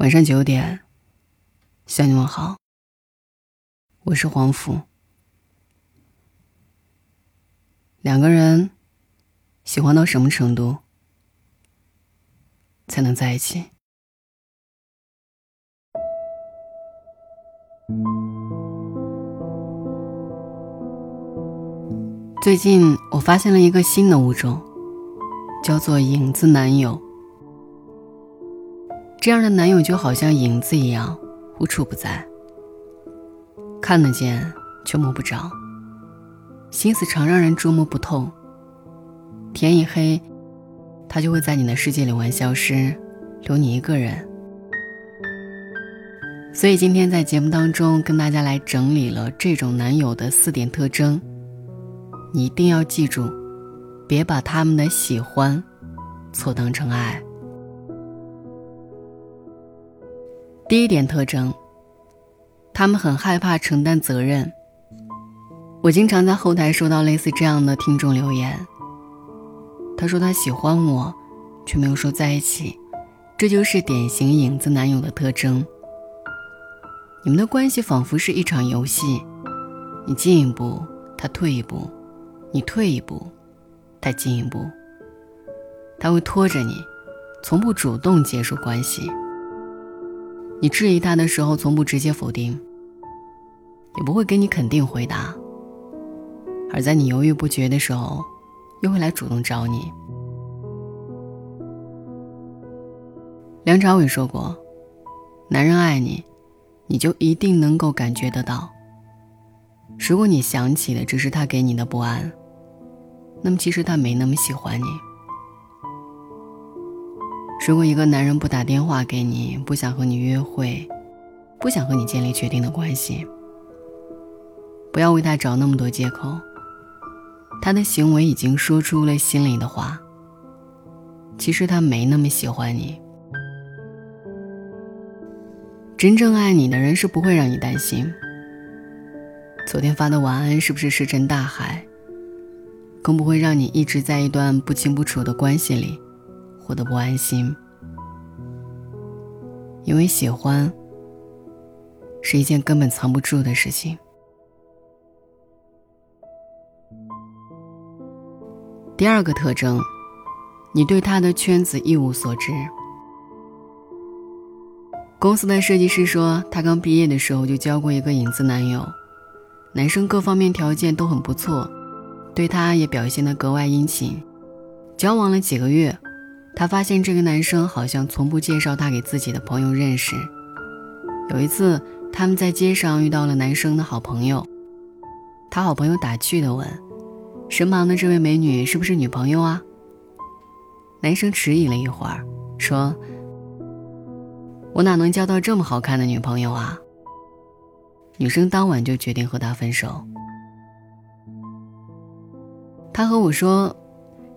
晚上九点，向你们好。我是黄甫。两个人喜欢到什么程度才能在一起？最近我发现了一个新的物种，叫做影子男友。这样的男友就好像影子一样，无处不在，看得见却摸不着，心思常让人捉摸不透。天一黑，他就会在你的世界里玩消失，留你一个人。所以今天在节目当中跟大家来整理了这种男友的四点特征，你一定要记住，别把他们的喜欢错当成爱。第一点特征，他们很害怕承担责任。我经常在后台收到类似这样的听众留言。他说他喜欢我，却没有说在一起，这就是典型影子男友的特征。你们的关系仿佛是一场游戏，你进一步，他退一步；你退一步，他进一步。他会拖着你，从不主动结束关系。你质疑他的时候，从不直接否定，也不会给你肯定回答；而在你犹豫不决的时候，又会来主动找你。梁朝伟说过：“男人爱你，你就一定能够感觉得到。如果你想起的只是他给你的不安，那么其实他没那么喜欢你。”如果一个男人不打电话给你，不想和你约会，不想和你建立确定的关系，不要为他找那么多借口。他的行为已经说出了心里的话。其实他没那么喜欢你。真正爱你的人是不会让你担心。昨天发的晚安是不是石沉大海？更不会让你一直在一段不清不楚的关系里。活得不安心，因为喜欢是一件根本藏不住的事情。第二个特征，你对他的圈子一无所知。公司的设计师说，他刚毕业的时候就交过一个影子男友，男生各方面条件都很不错，对他也表现得格外殷勤。交往了几个月。他发现这个男生好像从不介绍他给自己的朋友认识。有一次，他们在街上遇到了男生的好朋友，他好朋友打趣地问：“身旁的这位美女是不是女朋友啊？”男生迟疑了一会儿，说：“我哪能交到这么好看的女朋友啊？”女生当晚就决定和他分手。他和我说。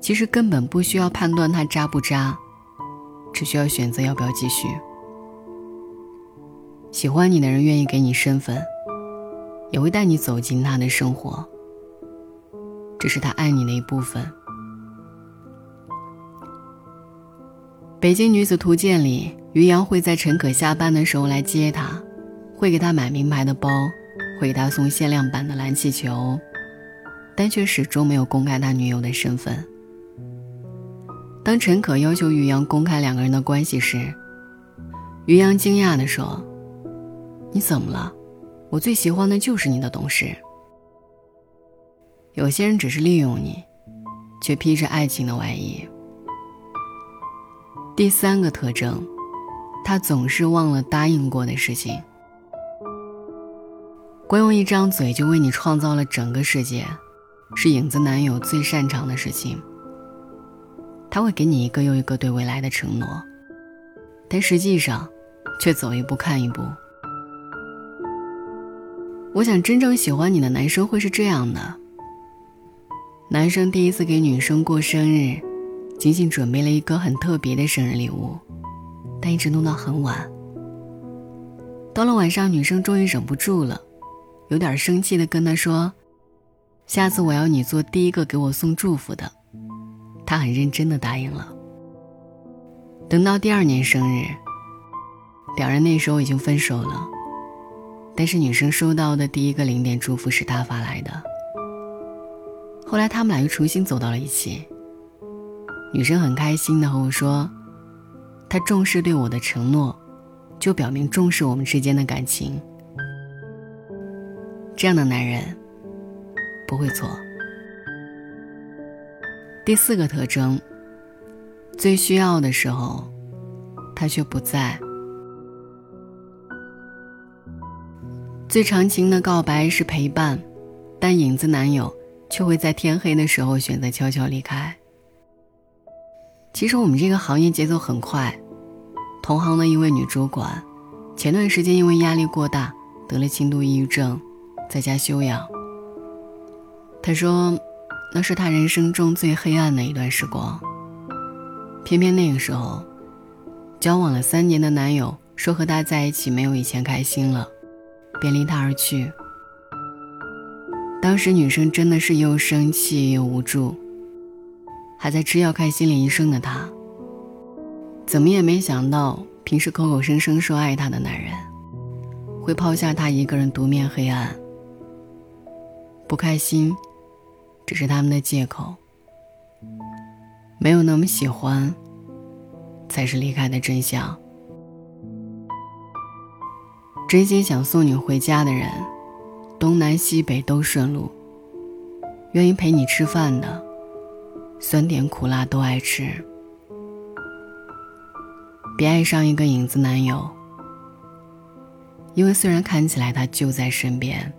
其实根本不需要判断他渣不渣，只需要选择要不要继续。喜欢你的人愿意给你身份，也会带你走进他的生活。这是他爱你的一部分。《北京女子图鉴》里，于洋会在陈可下班的时候来接她，会给她买名牌的包，会给她送限量版的蓝气球，但却始终没有公开他女友的身份。当陈可要求于洋公开两个人的关系时，于洋惊讶地说：“你怎么了？我最喜欢的就是你的懂事。有些人只是利用你，却披着爱情的外衣。”第三个特征，他总是忘了答应过的事情。光用一张嘴就为你创造了整个世界，是影子男友最擅长的事情。他会给你一个又一个对未来的承诺，但实际上，却走一步看一步。我想，真正喜欢你的男生会是这样的：男生第一次给女生过生日，仅仅准备了一个很特别的生日礼物，但一直弄到很晚。到了晚上，女生终于忍不住了，有点生气的跟他说：“下次我要你做第一个给我送祝福的。”他很认真的答应了。等到第二年生日，两人那时候已经分手了，但是女生收到的第一个零点祝福是他发来的。后来他们俩又重新走到了一起。女生很开心的和我说：“他重视对我的承诺，就表明重视我们之间的感情。这样的男人不会错。”第四个特征，最需要的时候，他却不在。最长情的告白是陪伴，但影子男友却会在天黑的时候选择悄悄离开。其实我们这个行业节奏很快，同行的一位女主管，前段时间因为压力过大得了轻度抑郁症，在家休养。她说。那是他人生中最黑暗的一段时光。偏偏那个时候，交往了三年的男友说和他在一起没有以前开心了，便离他而去。当时女生真的是又生气又无助，还在吃药看心理医生的她，怎么也没想到，平时口口声声说爱她的男人，会抛下她一个人独面黑暗。不开心。只是他们的借口，没有那么喜欢，才是离开的真相。真心想送你回家的人，东南西北都顺路；愿意陪你吃饭的，酸甜苦辣都爱吃。别爱上一个影子男友，因为虽然看起来他就在身边，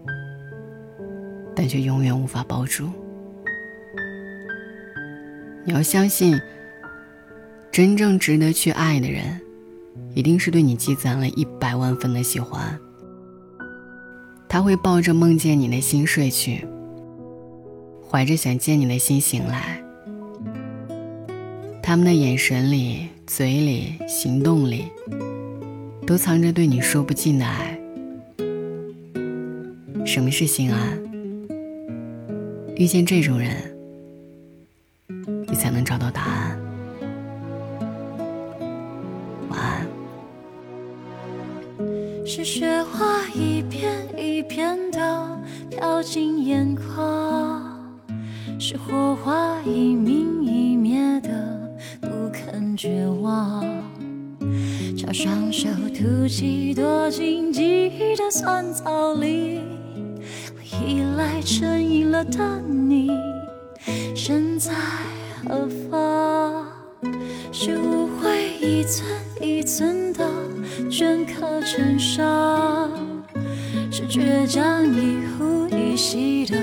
但却永远无法抱住。你要相信，真正值得去爱的人，一定是对你积攒了一百万分的喜欢。他会抱着梦见你的心睡去，怀着想见你的心醒来。他们的眼神里、嘴里、行动里，都藏着对你说不尽的爱。什么是心安？遇见这种人。你才能找到答案。晚安。是雪花一片一片的飘进眼眶，是火花一明一灭的不肯绝望。叫双手吐气，躲进记忆的酸草里，我依赖成瘾了的你，身在。何方？是误会一寸一寸的镌刻成伤，是倔强一呼一吸的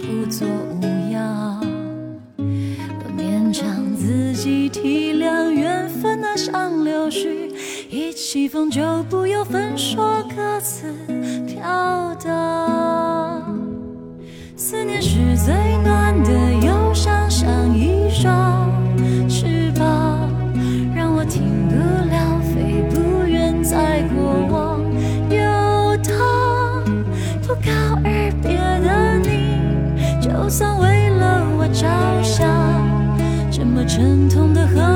不作无恙。多勉强自己体谅缘分，那像流絮，一起风就不由分说各自飘荡。同的河。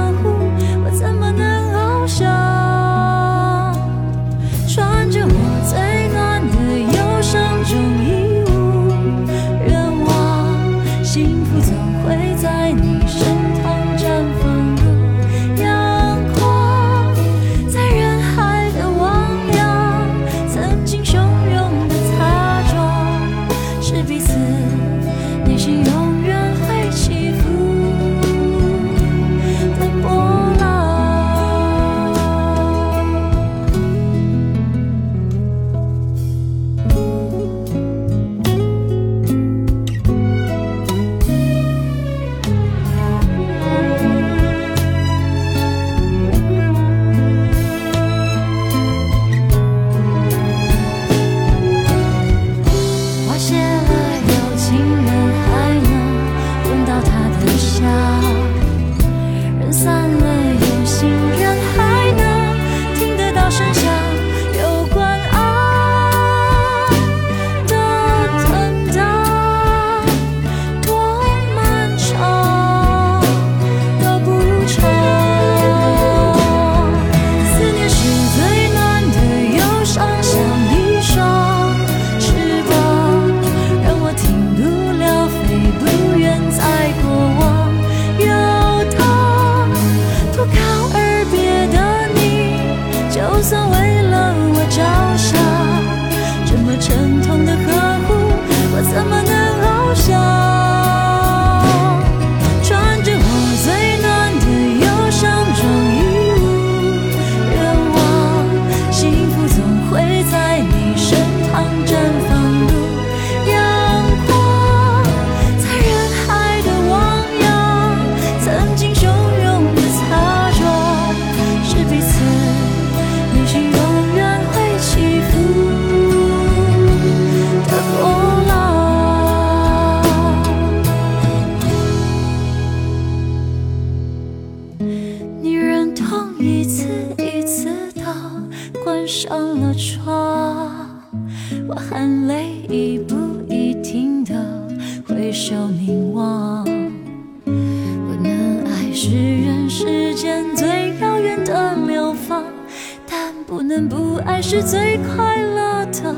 不爱是最快乐的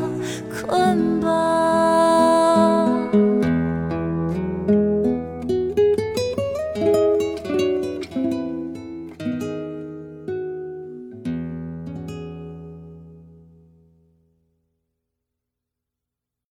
捆绑。